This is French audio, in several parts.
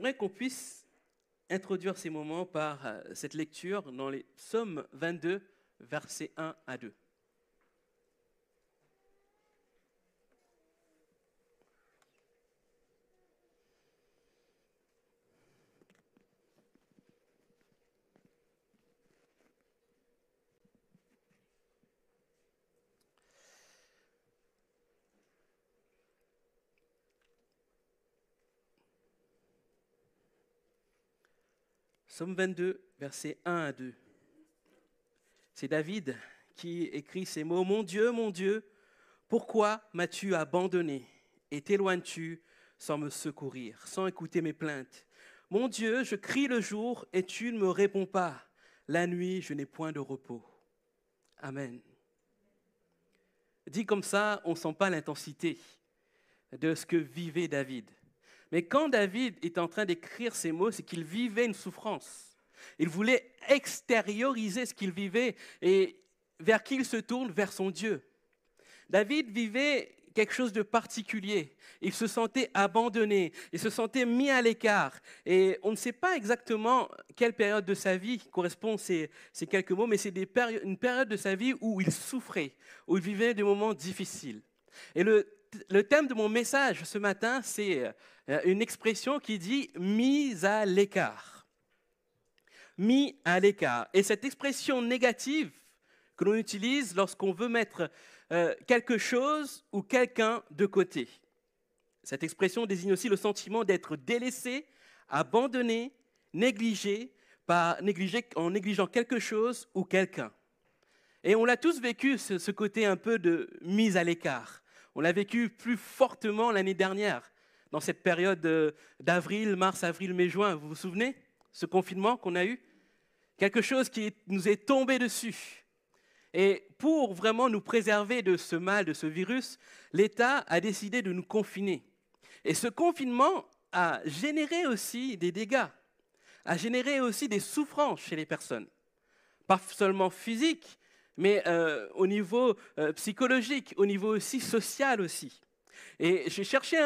j'aimerais qu'on puisse introduire ces moments par euh, cette lecture dans les Psaumes 22, versets 1 à 2. Psaume 22, versets 1 à 2. C'est David qui écrit ces mots. Mon Dieu, mon Dieu, pourquoi m'as-tu abandonné et t'éloignes-tu sans me secourir, sans écouter mes plaintes? Mon Dieu, je crie le jour et tu ne me réponds pas. La nuit, je n'ai point de repos. Amen. Dit comme ça, on ne sent pas l'intensité de ce que vivait David. Mais quand David est en train d'écrire ces mots, c'est qu'il vivait une souffrance. Il voulait extérioriser ce qu'il vivait et vers qui il se tourne Vers son Dieu. David vivait quelque chose de particulier. Il se sentait abandonné, il se sentait mis à l'écart. Et on ne sait pas exactement quelle période de sa vie correspond ces, quelques mots, mais c'est une période de sa vie où il souffrait, où il vivait des moments difficiles. Et le le thème de mon message ce matin, c'est euh, une expression qui dit mise à l'écart. Mis à l'écart. Et cette expression négative que l'on utilise lorsqu'on veut mettre euh, quelque chose ou quelqu'un de côté. Cette expression désigne aussi le sentiment d'être délaissé, abandonné, négligé, négligé en négligeant quelque chose ou quelqu'un. Et on l'a tous vécu, ce côté un peu de mise à l'écart. On l'a vécu plus fortement l'année dernière, dans cette période euh, d'avril, mars, avril, mai, juin. Vous vous souvenez Ce confinement qu'on a eu? Quelque chose qui nous est tombé dessus. Et pour vraiment nous préserver de ce mal, de ce virus, l'État a décidé de nous confiner. Et ce confinement a généré aussi des dégâts, a généré aussi des souffrances chez les personnes. Pas seulement physiques, mais euh, au niveau euh, psychologique, au niveau aussi social aussi. Et j'ai cherché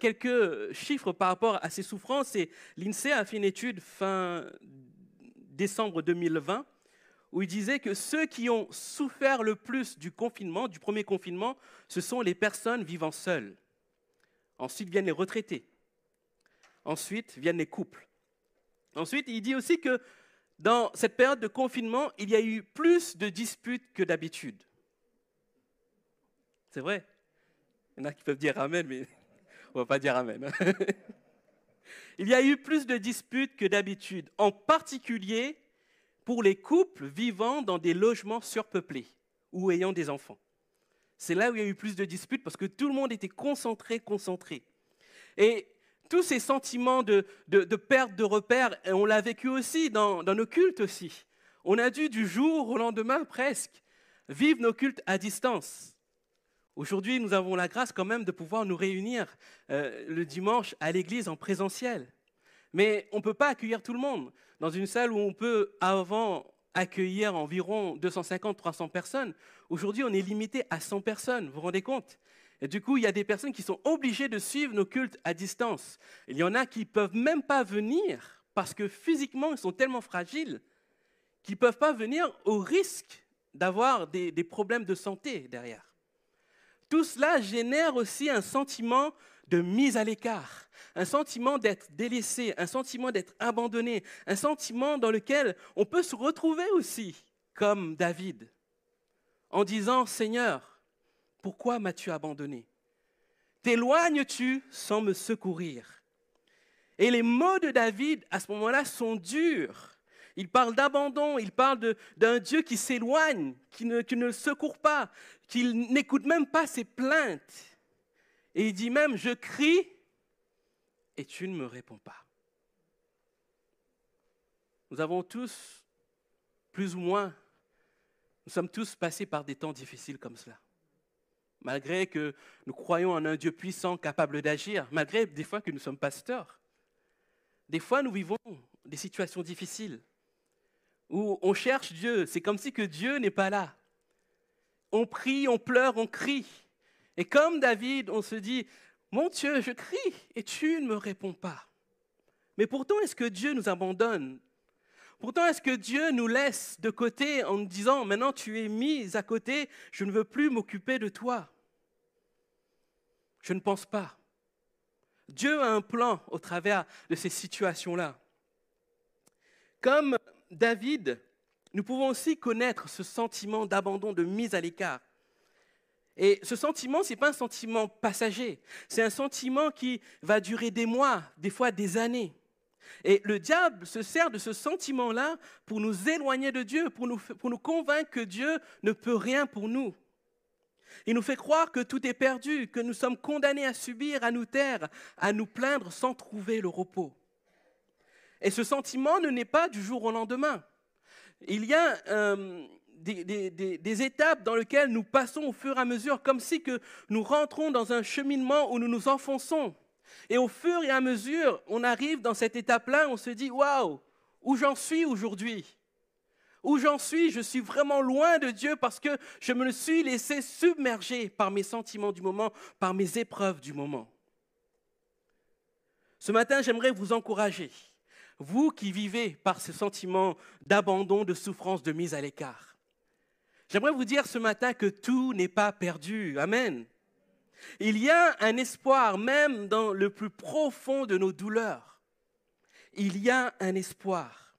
quelques chiffres par rapport à ces souffrances et l'INSEE a fait une étude fin décembre 2020 où il disait que ceux qui ont souffert le plus du confinement, du premier confinement, ce sont les personnes vivant seules. Ensuite viennent les retraités. Ensuite viennent les couples. Ensuite, il dit aussi que dans cette période de confinement, il y a eu plus de disputes que d'habitude. C'est vrai. Il y en a qui peuvent dire Amen, mais on ne va pas dire Amen. Il y a eu plus de disputes que d'habitude, en particulier pour les couples vivant dans des logements surpeuplés ou ayant des enfants. C'est là où il y a eu plus de disputes parce que tout le monde était concentré, concentré. Et tous ces sentiments de, perte de repères, on l'a vécu aussi dans, nos cultes aussi. On a dû du jour au lendemain presque vivre nos cultes à distance. Aujourd'hui, nous avons la grâce quand même de pouvoir nous réunir euh, le dimanche à l'église en présentiel. Mais on ne peut pas accueillir tout le monde. Dans une salle où on peut avant accueillir environ 250-300 personnes, aujourd'hui on est limité à 100 personnes, vous vous rendez compte? Et du coup, il y a des personnes qui sont obligées de suivre nos cultes à distance. Il y en a qui ne peuvent même pas venir parce que physiquement, ils sont tellement fragiles qu'ils ne peuvent pas venir au risque d'avoir des, des, problèmes de santé derrière. Tout cela génère aussi un sentiment de mise à l'écart, un sentiment d'être délaissé, un sentiment d'être abandonné, un sentiment dans lequel on peut se retrouver aussi, comme David, en disant, Seigneur, pourquoi m'as-tu abandonné? T'éloignes-tu sans me secourir? Et les mots de David, à ce moment-là, sont durs. Il parle d'abandon, il parle d'un Dieu qui s'éloigne, qui ne, le secourt pas, qui n'écoute même pas ses plaintes. Et il dit même, je crie et tu ne me réponds pas. Nous avons tous, plus ou moins, nous sommes tous passés par des temps difficiles comme cela malgré que nous croyons en un Dieu puissant, capable d'agir, malgré des fois que nous sommes pasteurs. Des fois, nous vivons des situations difficiles où on cherche Dieu. C'est comme si que Dieu n'est pas là. On prie, on pleure, on crie. Et comme David, on se dit, mon Dieu, je crie et tu ne me réponds pas. Mais pourtant, est-ce que Dieu nous abandonne Pourtant, est-ce que Dieu nous laisse de côté en nous disant, maintenant tu es mis à côté, je ne veux plus m'occuper de toi? Je ne pense pas. Dieu a un plan au travers de ces situations-là. Comme David, nous pouvons aussi connaître ce sentiment d'abandon, de mise à l'écart. Et ce sentiment, ce n'est pas un sentiment passager, c'est un sentiment qui va durer des mois, des fois des années. Et le diable se sert de ce sentiment-là pour nous éloigner de Dieu, pour nous, pour nous convaincre que Dieu ne peut rien pour nous. Il nous fait croire que tout est perdu, que nous sommes condamnés à subir, à nous taire, à nous plaindre sans trouver le repos. Et ce sentiment ne naît pas du jour au lendemain. Il y a euh, des, étapes dans lesquelles nous passons au fur et à mesure, comme si que nous rentrons dans un cheminement où nous nous enfonçons. Et au fur et à mesure, on arrive dans cette étape-là, on se dit, waouh, où j'en suis aujourd'hui? Où j'en suis? Je suis vraiment loin de Dieu parce que je me suis laissé submerger par mes sentiments du moment, par mes épreuves du moment. Ce matin, j'aimerais vous encourager vous qui vivez par ce sentiment d'abandon, de souffrance, de mise à l'écart. J'aimerais vous dire ce matin que tout n'est pas perdu. Amen. Il y a un espoir même dans le plus profond de nos douleurs. Il y a un espoir.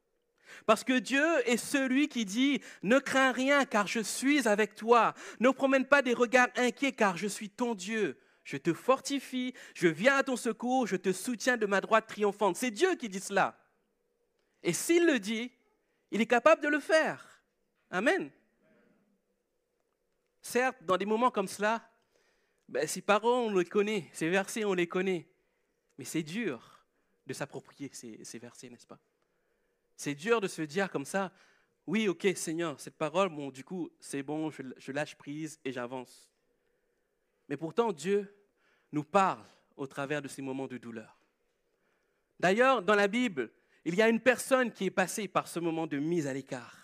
Parce que Dieu est celui qui dit, ne crains rien car je suis avec toi. Ne promène pas des regards inquiets car je suis ton Dieu. Je te fortifie, je viens à ton secours, je te soutiens de ma droite triomphante. C'est Dieu qui dit cela. Et s'il le dit, il est capable de le faire. Amen. Certes, dans des moments comme cela, ben, ces paroles, on les connaît, ces versets, on les connaît. Mais c'est dur de s'approprier ces, versets, n'est-ce pas? C'est dur de se dire comme ça, oui, ok, Seigneur, cette parole, bon, du coup, c'est bon, je lâche prise et j'avance. Mais pourtant, Dieu nous parle au travers de ces moments de douleur. D'ailleurs, dans la Bible, il y a une personne qui est passée par ce moment de mise à l'écart.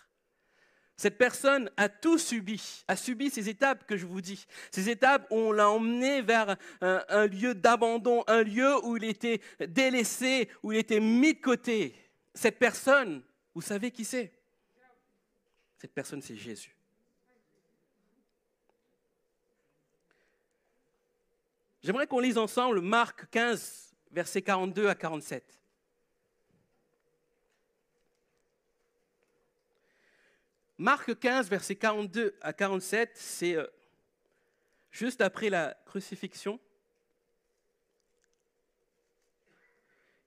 Cette personne a tout subi, a subi ces étapes que je vous dis, ces étapes où on l'a emmené vers un, lieu d'abandon, un lieu où il était délaissé, où il était mis de côté. Cette personne, vous savez qui c'est? Cette personne, c'est Jésus. J'aimerais qu'on lise ensemble Marc 15, versets 42 à 47. Marc 15, versets 42 à 47, c'est euh, juste après la crucifixion.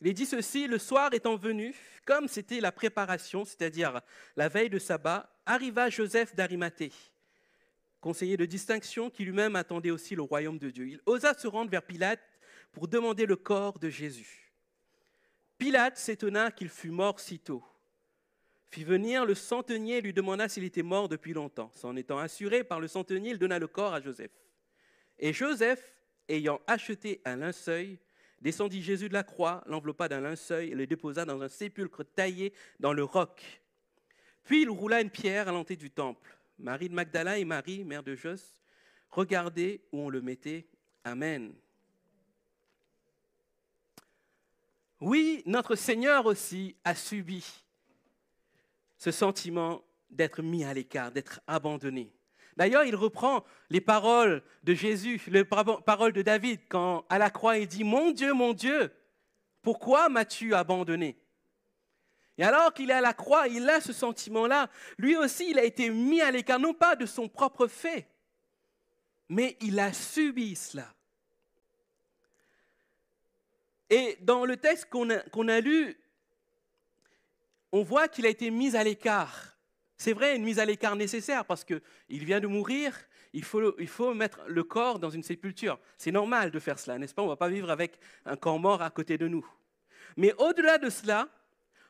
Il est dit ceci, le soir étant venu, comme c'était la préparation, c'est-à-dire la veille de sabbat, arriva Joseph d'Arimathée, conseiller de distinction qui lui-même attendait aussi le royaume de Dieu. Il osa se rendre vers Pilate pour demander le corps de Jésus. Pilate s'étonna qu'il fût mort si tôt fit venir le centenier et lui demanda s'il était mort depuis longtemps. S'en étant assuré par le centenier, il donna le corps à Joseph. Et Joseph, ayant acheté un linceul, descendit Jésus de la croix, l'enveloppa d'un linceul et le déposa dans un sépulcre taillé dans le roc. Puis il roula une pierre à l'entrée du temple. Marie de Magdala et Marie, mère de Jos, regardaient où on le mettait. Amen. Oui, notre Seigneur aussi a subi ce sentiment d'être mis à l'écart, d'être abandonné. D'ailleurs, il reprend les paroles de Jésus, les paroles de David, quand à la croix il dit, Mon Dieu, mon Dieu, pourquoi m'as-tu abandonné? Et alors qu'il est à la croix, il a ce sentiment-là. Lui aussi, il a été mis à l'écart, non pas de son propre fait, mais il a subi cela. Et dans le texte qu'on a, a, lu, on voit qu'il a été mis à l'écart. C'est vrai, une mise à l'écart nécessaire parce qu'il vient de mourir, il faut, mettre le corps dans une sépulture. C'est normal de faire cela, n'est-ce pas? On ne va pas vivre avec un corps mort à côté de nous. Mais au-delà de cela,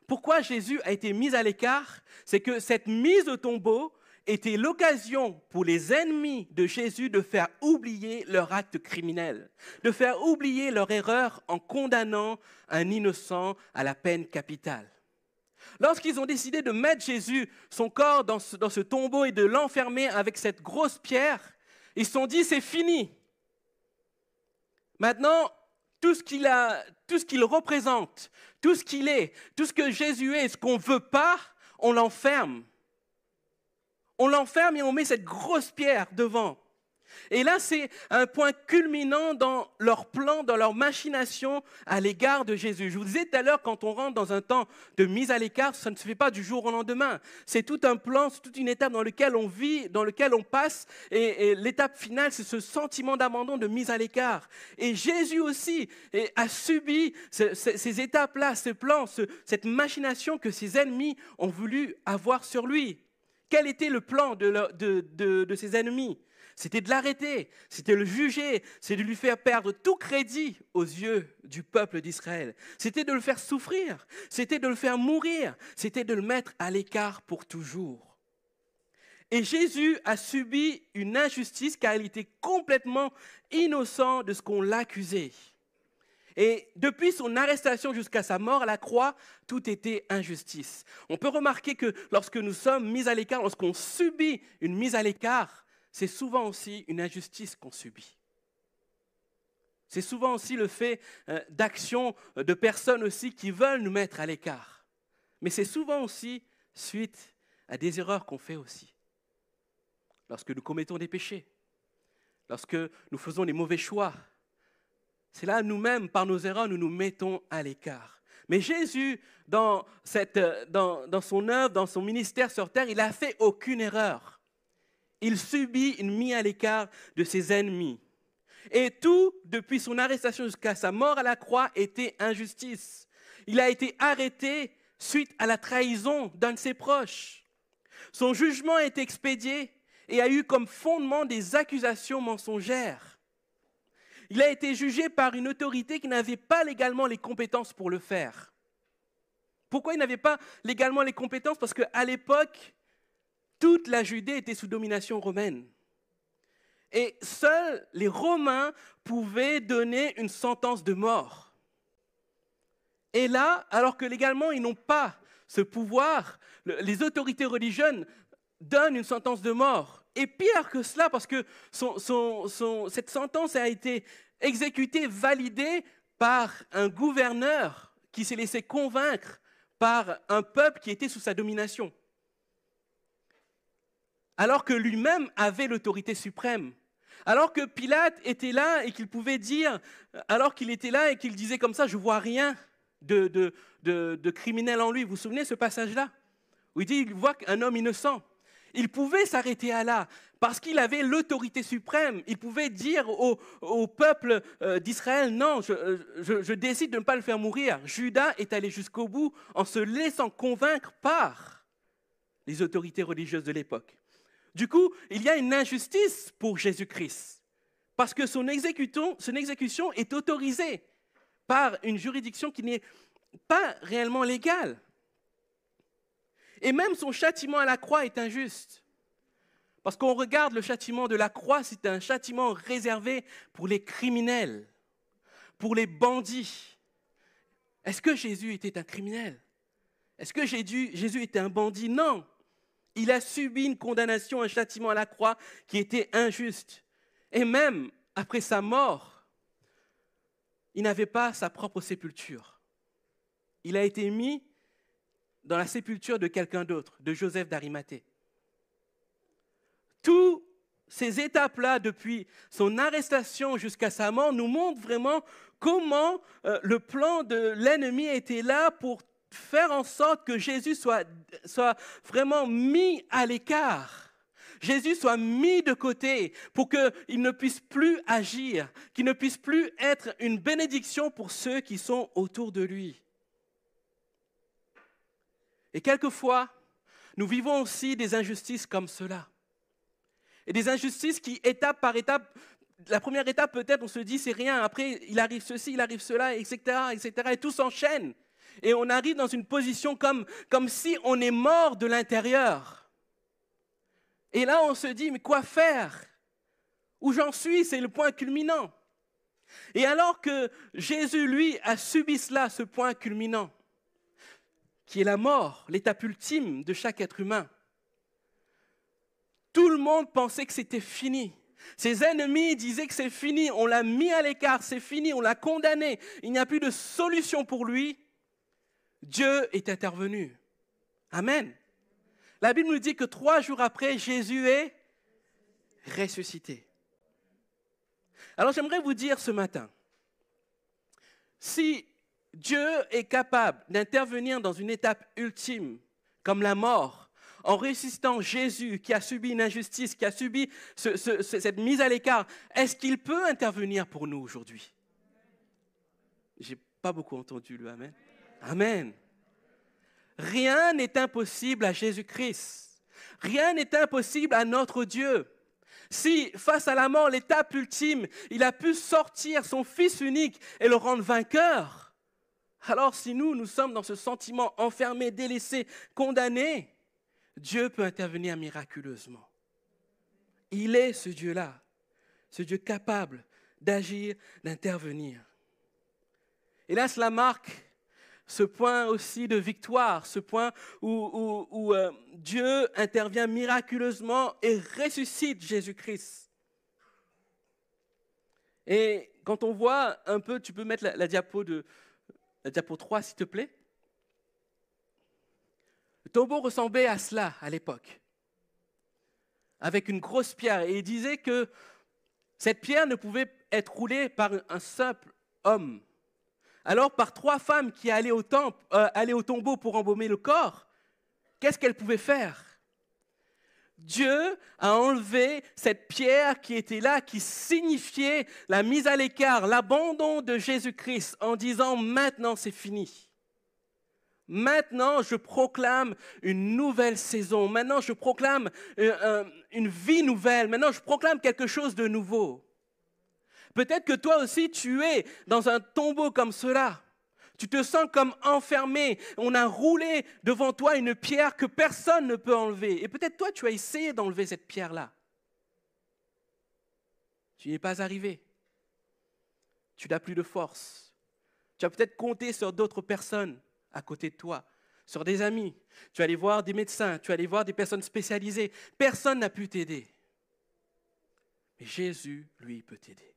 pourquoi Jésus a été mis à l'écart? C'est que cette mise au tombeau était l'occasion pour les ennemis de Jésus de faire oublier leur acte criminel, de faire oublier leur erreur en condamnant un innocent à la peine capitale. Lorsqu'ils ont décidé de mettre Jésus, son corps, dans ce, tombeau et de l'enfermer avec cette grosse pierre, ils se sont dit, c'est fini. Maintenant, tout ce qu'il représente, tout ce qu'il est, tout ce que Jésus est, ce qu'on ne veut pas, on l'enferme. On l'enferme et on met cette grosse pierre devant. Et là, c'est un point culminant dans leur plan, dans leur machination à l'égard de Jésus. Je vous disais tout à l'heure, quand on rentre dans un temps de mise à l'écart, ça ne se fait pas du jour au lendemain. C'est tout un plan, c'est toute une étape dans laquelle on vit, dans laquelle on passe. Et, l'étape finale, c'est ce sentiment d'abandon, de mise à l'écart. Et Jésus aussi a subi ces, étapes-là, ce plan, cette machination que ses ennemis ont voulu avoir sur lui. Quel était le plan de ses ennemis? C'était de l'arrêter, c'était le juger, c'est de lui faire perdre tout crédit aux yeux du peuple d'Israël. C'était de le faire souffrir, c'était de le faire mourir, c'était de le mettre à l'écart pour toujours. Et Jésus a subi une injustice car il était complètement innocent de ce qu'on l'accusait. Et depuis son arrestation jusqu'à sa mort à la croix, tout était injustice. On peut remarquer que lorsque nous sommes mis à l'écart, lorsqu'on subit une mise à l'écart, c'est souvent aussi une injustice qu'on subit. C'est souvent aussi le fait euh, d'actions euh, de personnes aussi qui veulent nous mettre à l'écart. Mais c'est souvent aussi suite à des erreurs qu'on fait aussi. Lorsque nous commettons des péchés, lorsque nous faisons des mauvais choix, c'est là nous-mêmes, par nos erreurs, nous nous mettons à l'écart. Mais Jésus, dans, euh, son œuvre, dans son ministère sur terre, il n'a fait aucune erreur il subit une mise à l'écart de ses ennemis. Et tout, depuis son arrestation jusqu'à sa mort à la croix, était injustice. Il a été arrêté suite à la trahison d'un de ses proches. Son jugement été expédié et a eu comme fondement des accusations mensongères. Il a été jugé par une autorité qui n'avait pas légalement les compétences pour le faire. Pourquoi il n'avait pas légalement les compétences? Parce qu'à l'époque, toute la Judée était sous domination romaine. Et seuls les Romains pouvaient donner une sentence de mort. Et là, alors que légalement, ils n'ont pas ce pouvoir, les autorités religieuses donnent une sentence de mort. Et pire que cela, parce que cette sentence a été exécutée, validée par un gouverneur qui s'est laissé convaincre par un peuple qui était sous sa domination alors que lui-même avait l'autorité suprême. Alors que Pilate était là et qu'il pouvait dire, alors qu'il était là et qu'il disait comme ça, je vois rien de, criminel en lui. Vous vous souvenez ce passage-là? Où il dit, il voit un homme innocent. Il pouvait s'arrêter à là parce qu'il avait l'autorité suprême. Il pouvait dire au, peuple euh, d'Israël, non, je, je, décide de ne pas le faire mourir. Judas est allé jusqu'au bout en se laissant convaincre par les autorités religieuses de l'époque. Du coup, il y a une injustice pour Jésus-Christ, parce que son exécution, est autorisée par une juridiction qui n'est pas réellement légale. Et même son châtiment à la croix est injuste. Parce qu'on regarde le châtiment de la croix, c'est un châtiment réservé pour les criminels, pour les bandits. Est-ce que Jésus était un criminel? Est-ce que Jésus était un bandit? Non. Il a subi une condamnation, un châtiment à la croix qui était injuste. Et même après sa mort, il n'avait pas sa propre sépulture. Il a été mis dans la sépulture de quelqu'un d'autre, de Joseph d'Arimathée. Toutes ces étapes-là, depuis son arrestation jusqu'à sa mort, nous montrent vraiment comment euh, le plan de l'ennemi était là pour faire en sorte que Jésus soit, soit vraiment mis à l'écart. Jésus soit mis de côté pour qu'il ne puisse plus agir, qu'il ne puisse plus être une bénédiction pour ceux qui sont autour de lui. Et quelquefois, nous vivons aussi des injustices comme cela. Et des injustices qui, étape par étape, la première étape peut-être, on se dit c'est rien, après il arrive ceci, il arrive cela, etc., etc., et tout s'enchaîne et on arrive dans une position comme, comme si on est mort de l'intérieur. Et là, on se dit, mais quoi faire? Où j'en suis, c'est le point culminant. Et alors que Jésus, lui, a subi cela, ce point culminant, qui est la mort, l'étape ultime de chaque être humain, tout le monde pensait que c'était fini. Ses ennemis disaient que c'est fini, on l'a mis à l'écart, c'est fini, on l'a condamné, il n'y a plus de solution pour lui. Dieu est intervenu. Amen. La Bible nous dit que trois jours après, Jésus est ressuscité. Alors j'aimerais vous dire ce matin, si Dieu est capable d'intervenir dans une étape ultime, comme la mort, en ressuscitant Jésus qui a subi une injustice, qui a subi cette mise à l'écart, est-ce qu'il peut intervenir pour nous aujourd'hui? J'ai pas beaucoup entendu le Amen. Amen. Rien n'est impossible à Jésus-Christ. Rien n'est impossible à notre Dieu. Si, face à la mort, l'étape ultime, il a pu sortir son Fils unique et le rendre vainqueur, alors si nous, nous sommes dans ce sentiment enfermé, délaissé, condamné, Dieu peut intervenir miraculeusement. Il est ce Dieu-là, ce Dieu capable d'agir, d'intervenir. Là, cela marque ce point aussi de victoire, ce point où, euh, Dieu intervient miraculeusement et ressuscite Jésus-Christ. Et quand on voit un peu, tu peux mettre la, diapo de la diapo 3 s'il te plaît. Le tombeau ressemblait à cela à l'époque, avec une grosse pierre. Et il disait que cette pierre ne pouvait être roulée par un simple homme. Alors, par trois femmes qui allaient au, temple, euh, allaient au tombeau pour embaumer le corps, qu'est-ce qu'elles pouvaient faire? Dieu a enlevé cette pierre qui était là, qui signifiait la mise à l'écart, l'abandon de Jésus-Christ, en disant maintenant c'est fini. Maintenant, je proclame une nouvelle saison. Maintenant, je proclame euh, une vie nouvelle. Maintenant, je proclame quelque chose de nouveau. Peut-être que toi aussi, tu es dans un tombeau comme cela. Tu te sens comme enfermé. On a roulé devant toi une pierre que personne ne peut enlever. Et peut-être toi, tu as essayé d'enlever cette pierre-là. Tu n'y es pas arrivé. Tu n'as plus de force. Tu as peut-être compté sur d'autres personnes à côté de toi, sur des amis. Tu allais voir des médecins, tu allais voir des personnes spécialisées. Personne n'a pu t'aider. Mais Jésus, lui, peut t'aider.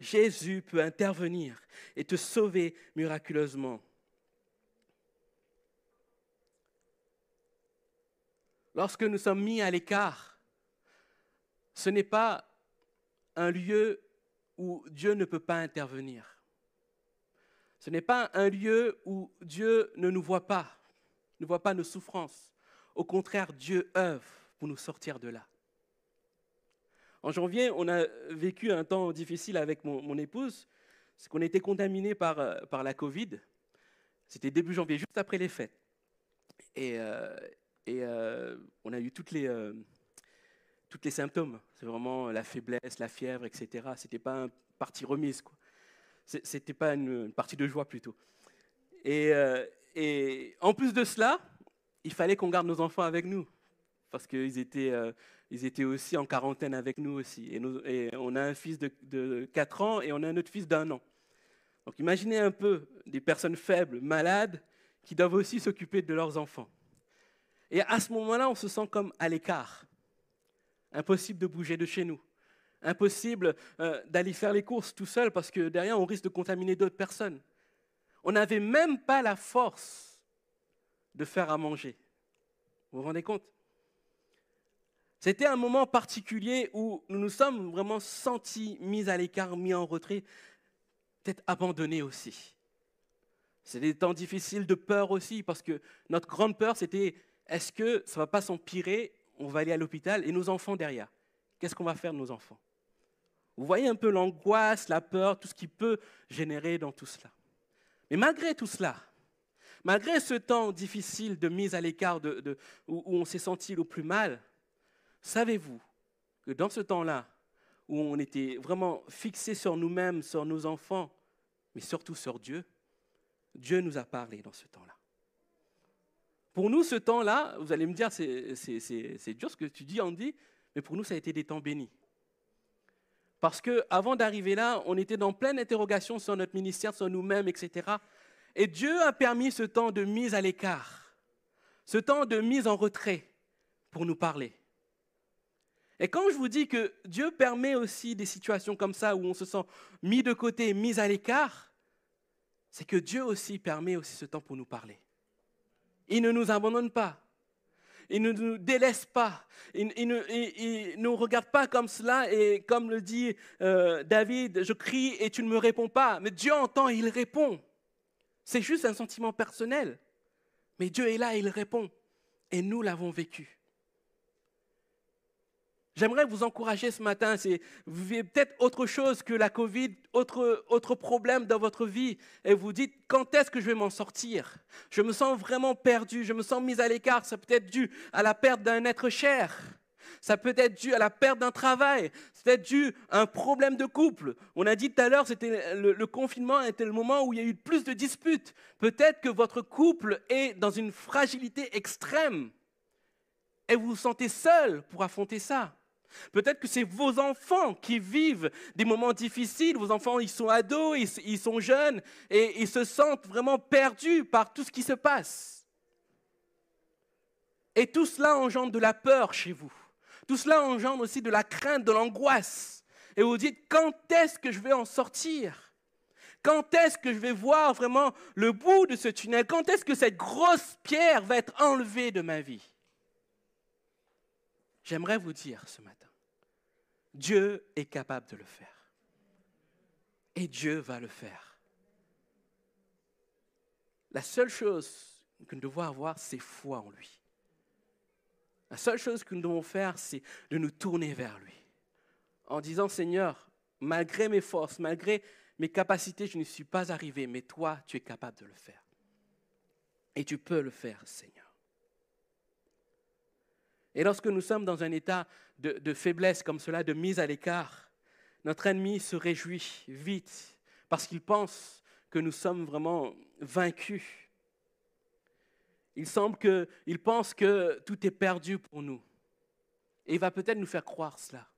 Jésus peut intervenir et te sauver miraculeusement. Lorsque nous sommes mis à l'écart, ce n'est pas un lieu où Dieu ne peut pas intervenir. Ce n'est pas un lieu où Dieu ne nous voit pas, ne voit pas nos souffrances. Au contraire, Dieu œuvre pour nous sortir de là. En janvier, on a vécu un temps difficile avec mon, épouse, c'est qu'on été contaminé par, euh, par la Covid. C'était début janvier, juste après les fêtes. Et, euh, euh, on a eu toutes les, symptômes. C'est vraiment la faiblesse, la fièvre, etc. Ce n'était pas une partie remise. Ce n'était pas une, partie de joie plutôt. Et, en plus de cela, il fallait qu'on garde nos enfants avec nous parce qu'ils étaient, ils étaient aussi en quarantaine avec nous aussi. Et, on a un fils de, de, 4 ans et on a un autre fils d'un an. Donc imaginez un peu des personnes faibles, malades, qui doivent aussi s'occuper de leurs enfants. Et à ce moment-là, on se sent comme à l'écart. Impossible de bouger de chez nous. Impossible euh, d'aller faire les courses tout seul parce que derrière, on risque de contaminer d'autres personnes. On n'avait même pas la force de faire à manger. Vous vous rendez compte? C'était un moment particulier où nous nous sommes vraiment sentis mis à l'écart, mis en retrait, peut-être abandonnés aussi. C'est des temps difficiles de peur aussi, parce que notre grande peur, c'était est-ce que ça ne va pas s'empirer On va aller à l'hôpital et nos enfants derrière? Qu'est-ce qu'on va faire de nos enfants? Vous voyez un peu l'angoisse, la peur, tout ce qui peut générer dans tout cela. Mais malgré tout cela, malgré ce temps difficile de mise à l'écart, où on s'est senti le plus mal, Savez-vous que dans ce temps-là, où on était vraiment fixé sur nous-mêmes, sur nos enfants, mais surtout sur Dieu, Dieu nous a parlé dans ce temps-là. Pour nous, ce temps-là, vous allez me dire, c'est dur ce que tu dis, Andy, mais pour nous, ça a été des temps bénis. Parce qu'avant d'arriver là, on était dans pleine interrogation sur notre ministère, sur nous-mêmes, etc. Et Dieu a permis ce temps de mise à l'écart, ce temps de mise en retrait pour nous parler. Et quand je vous dis que Dieu permet aussi des situations comme ça où on se sent mis de côté, mis à l'écart, c'est que Dieu aussi permet aussi ce temps pour nous parler. Il ne nous abandonne pas. Il ne nous délaisse pas. Il, ne nous regarde pas comme cela et comme le dit euh, David, je crie et tu ne me réponds pas. Mais Dieu entend il répond. C'est juste un sentiment personnel. Mais Dieu est là il répond. Et nous l'avons vécu. J'aimerais vous encourager ce matin. Vous vivez peut-être autre chose que la Covid, autre, autre problème dans votre vie. Et vous dites, quand est-ce que je vais m'en sortir? Je me sens vraiment perdu, je me sens mis à l'écart. Ça peut être dû à la perte d'un être cher. Ça peut être dû à la perte d'un travail. Ça peut être dû à un problème de couple. On a dit tout à l'heure, c'était le, le, confinement était le moment où il y a eu plus de disputes. Peut-être que votre couple est dans une fragilité extrême et vous vous sentez seul pour affronter ça. Peut-être que c'est vos enfants qui vivent des moments difficiles. Vos enfants, ils sont ados, ils, sont jeunes et ils se sentent vraiment perdus par tout ce qui se passe. Et tout cela engendre de la peur chez vous. Tout cela engendre aussi de la crainte, de l'angoisse. Et vous dites, quand est-ce que je vais en sortir? Quand est-ce que je vais voir vraiment le bout de ce tunnel? Quand est-ce que cette grosse pierre va être enlevée de ma vie? J'aimerais vous dire ce matin, Dieu est capable de le faire. Et Dieu va le faire. La seule chose que nous devons avoir, c'est foi en lui. La seule chose que nous devons faire, c'est de nous tourner vers lui. En disant, Seigneur, malgré mes forces, malgré mes capacités, je ne suis pas arrivé, mais toi, tu es capable de le faire. Et tu peux le faire, Seigneur. Et lorsque nous sommes dans un état de, faiblesse comme cela, de mise à l'écart, notre ennemi se réjouit vite parce qu'il pense que nous sommes vraiment vaincus. Il semble pense que tout est perdu pour nous. Et il va peut-être nous faire croire cela.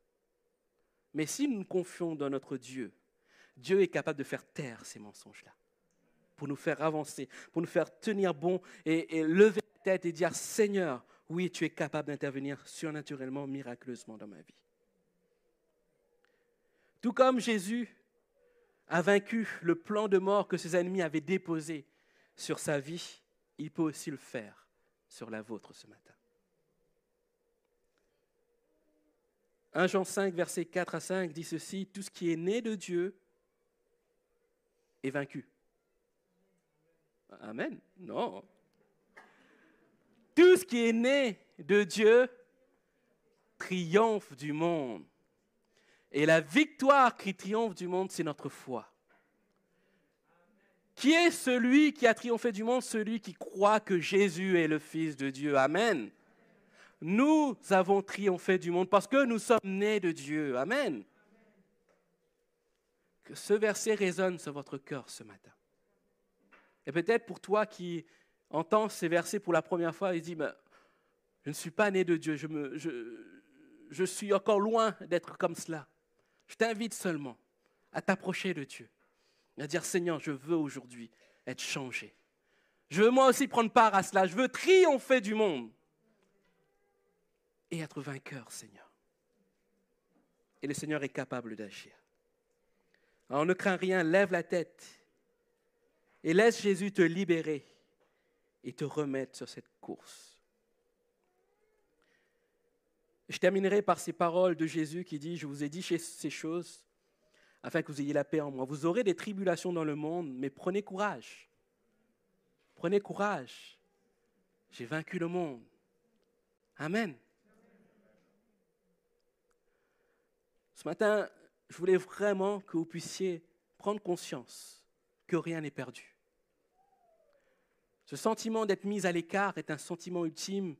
Mais si nous nous confions dans notre Dieu, Dieu est capable de faire taire ces mensonges-là, pour nous faire avancer, pour nous faire tenir bon et lever la tête et dire, Seigneur, oui, tu es capable d'intervenir surnaturellement, miraculeusement dans ma vie. Tout comme Jésus a vaincu le plan de mort que ses ennemis avaient déposé sur sa vie, il peut aussi le faire sur la vôtre ce matin. 1 Jean 5, versets 4 à 5 dit ceci, Tout ce qui est né de Dieu est vaincu. Amen. Non. Tout ce qui est né de Dieu triomphe du monde. Et la victoire qui triomphe du monde, c'est notre foi. Qui est celui qui a triomphé du monde? Celui qui croit que Jésus est le Fils de Dieu. Amen. Nous avons triomphé du monde parce que nous sommes nés de Dieu. Amen. Que ce verset résonne sur votre cœur ce matin. Et peut-être pour toi qui entend ces versets pour la première fois, il dit, mais, je ne suis pas né de Dieu, je, je, suis encore loin d'être comme cela. Je t'invite seulement à t'approcher de Dieu, à dire, Seigneur, je veux aujourd'hui être changé. Je veux moi aussi prendre part à cela. Je veux triompher du monde et être vainqueur, Seigneur. Et le Seigneur est capable d'agir. Alors ne crains rien, lève la tête et laisse Jésus te libérer et te remettre sur cette course. Je terminerai par ces paroles de Jésus qui dit, je vous ai dit ces choses afin que vous ayez la paix en moi. Vous aurez des tribulations dans le monde, mais prenez courage. Prenez courage. J'ai vaincu le monde. Amen. Ce matin, je voulais vraiment que vous puissiez prendre conscience que rien n'est perdu. Ce sentiment d'être mis à l'écart est un sentiment ultime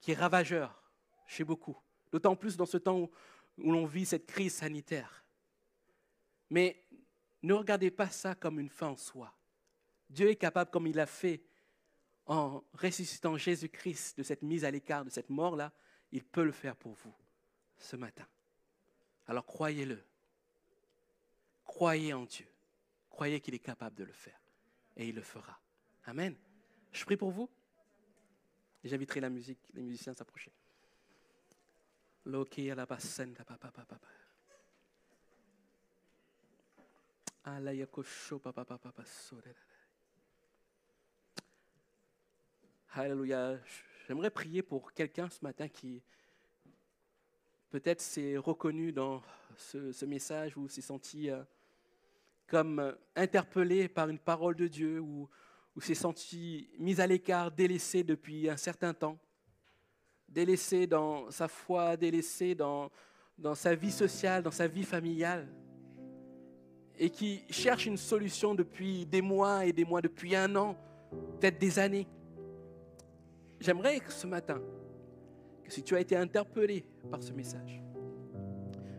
qui est ravageur chez beaucoup, d'autant plus dans ce temps où, l'on vit cette crise sanitaire. Mais ne regardez pas ça comme une fin en soi. Dieu est capable, comme il l'a fait en ressuscitant Jésus-Christ de cette mise à l'écart, de cette mort-là, il peut le faire pour vous ce matin. Alors croyez-le. Croyez en Dieu. Croyez qu'il est capable de le faire. Et il le fera. Amen. Je prie pour vous. J'inviterai la musique, les musiciens à s'approcher. Alléluia. J'aimerais prier pour quelqu'un ce matin qui peut-être s'est reconnu dans ce, message ou s'est senti euh, comme interpellé par une parole de Dieu ou, ou s'est senti mis à l'écart, délaissé depuis un certain temps, délaissé dans sa foi, délaissé dans, dans sa vie sociale, dans sa vie familiale, et qui cherche une solution depuis des mois et des mois, depuis un an, peut-être des années. J'aimerais que ce matin, que si tu as été interpellé par ce message,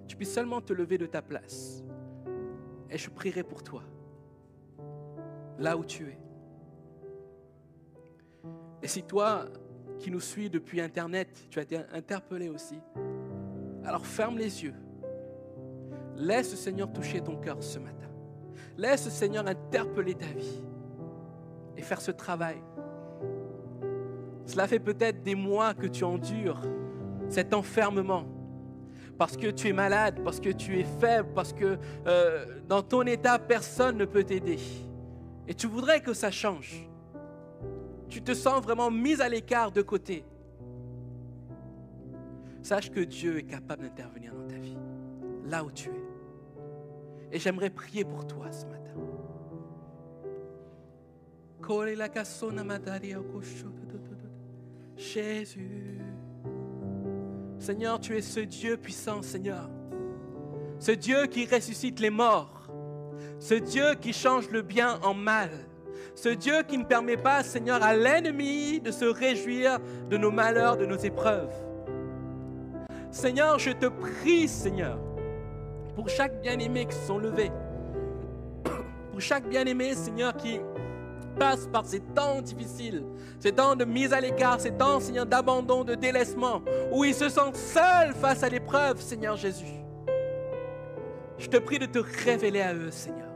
tu puisses seulement te lever de ta place et je prierai pour toi, là où tu es. Et si toi qui nous suis depuis Internet, tu as été interpellé aussi, alors ferme les yeux. Laisse le Seigneur toucher ton cœur ce matin. Laisse le Seigneur interpeller ta vie et faire ce travail. Cela fait peut-être des mois que tu endures cet enfermement parce que tu es malade, parce que tu es faible, parce que euh, dans ton état, personne ne peut t'aider. Et tu voudrais que ça change. Tu te sens vraiment mis à l'écart de côté. Sache que Dieu est capable d'intervenir dans ta vie, là où tu es. Et j'aimerais prier pour toi ce matin. Jésus. Seigneur, tu es ce Dieu puissant, Seigneur. Ce Dieu qui ressuscite les morts. Ce Dieu qui change le bien en mal. Ce Dieu qui ne permet pas, Seigneur, à l'ennemi de se réjouir de nos malheurs, de nos épreuves. Seigneur, je te prie, Seigneur, pour chaque bien-aimé qui se sont levés, pour chaque bien-aimé, Seigneur, qui passe par ces temps difficiles, ces temps de mise à l'écart, ces temps, Seigneur, d'abandon, de délaissement, où ils se sentent seuls face à l'épreuve, Seigneur Jésus. Je te prie de te révéler à eux, Seigneur.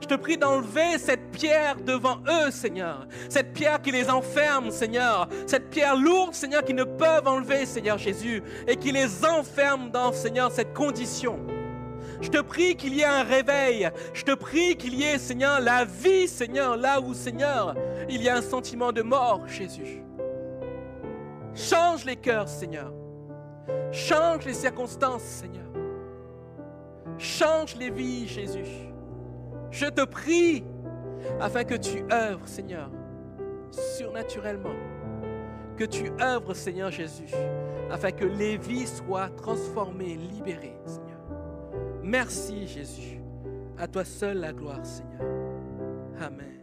Je te prie d'enlever cette pierre devant eux, Seigneur. Cette pierre qui les enferme, Seigneur. Cette pierre lourde, Seigneur, qui ne peuvent enlever, Seigneur Jésus. Et qui les enferme dans, Seigneur, cette condition. Je te prie qu'il y ait un réveil. Je te prie qu'il y ait, Seigneur, la vie, Seigneur, là où, Seigneur, il y a un sentiment de mort, Jésus. Change les cœurs, Seigneur. Change les circonstances, Seigneur. Change les vies, Jésus. Je te prie afin que tu œuvres, Seigneur, surnaturellement. Que tu œuvres, Seigneur Jésus, afin que les vies soient transformées, libérées, Seigneur. Merci, Jésus. À toi seul la gloire, Seigneur. Amen.